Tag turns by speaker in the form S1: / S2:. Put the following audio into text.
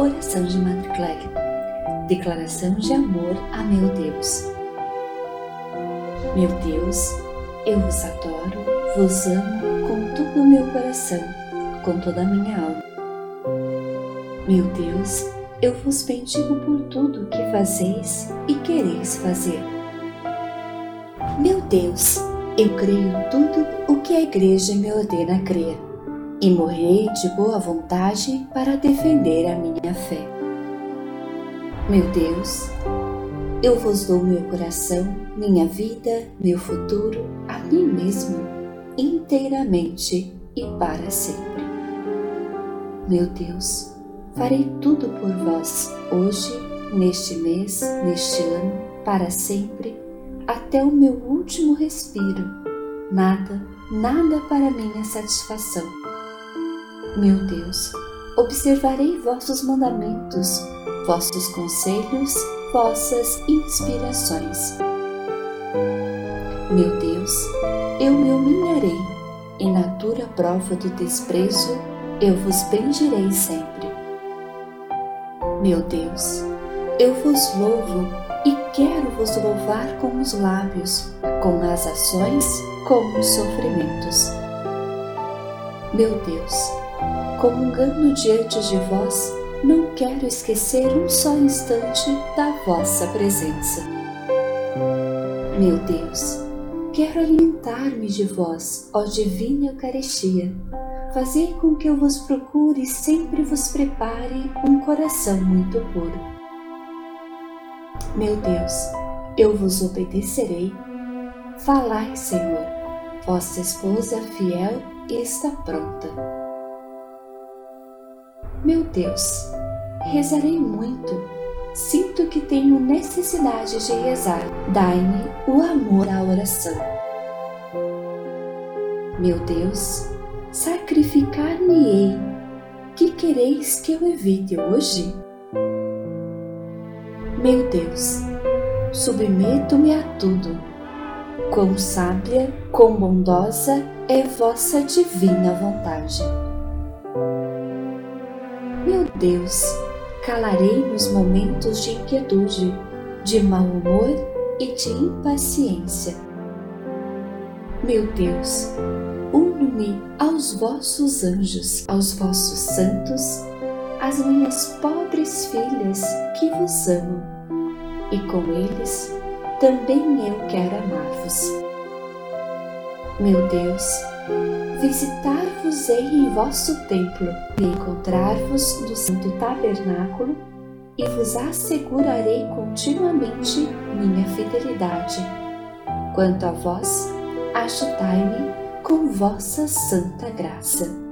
S1: Oração de Madre Clélia. Declaração de amor a meu Deus. Meu Deus, eu vos adoro, vos amo com todo o meu coração, com toda a minha alma. Meu Deus, eu vos bendigo por tudo que fazeis e quereis fazer. Meu Deus, eu creio tudo o que a Igreja me ordena crer e morrei de boa vontade para defender a minha fé. Meu Deus, eu vos dou meu coração, minha vida, meu futuro, a mim mesmo, inteiramente e para sempre. Meu Deus, farei tudo por vós, hoje, neste mês, neste ano, para sempre, até o meu último respiro. Nada, nada para minha satisfação meu Deus, observarei vossos mandamentos, vossos conselhos, vossas inspirações. Meu Deus, eu me humilharei, e na dura prova do desprezo eu vos bendirei sempre. Meu Deus, eu vos louvo e quero vos louvar com os lábios, com as ações, com os sofrimentos. Meu Deus, comungando diante de vós, não quero esquecer um só instante da vossa presença. Meu Deus, quero alimentar-me de vós, ó Divina Eucaristia. Fazei com que eu vos procure e sempre vos prepare um coração muito puro. Meu Deus, eu vos obedecerei. Falai, Senhor, vossa esposa fiel está pronta. Meu Deus, rezarei muito. Sinto que tenho necessidade de rezar. Dai-me o amor à oração. Meu Deus, sacrificar-me-ei. Que quereis que eu evite hoje? Meu Deus, submeto-me a tudo. Quão sábia, quão bondosa é vossa divina vontade. Meu Deus, calarei nos momentos de inquietude, de mau humor e de impaciência. Meu Deus, uno-me aos vossos anjos, aos vossos santos, às minhas pobres filhas que vos amo, e com eles também eu quero amar-vos. Meu Deus, visitar-vos-ei em vosso templo e encontrar-vos no santo tabernáculo e vos assegurarei continuamente minha fidelidade. Quanto a vós, ajudai-me com vossa santa graça.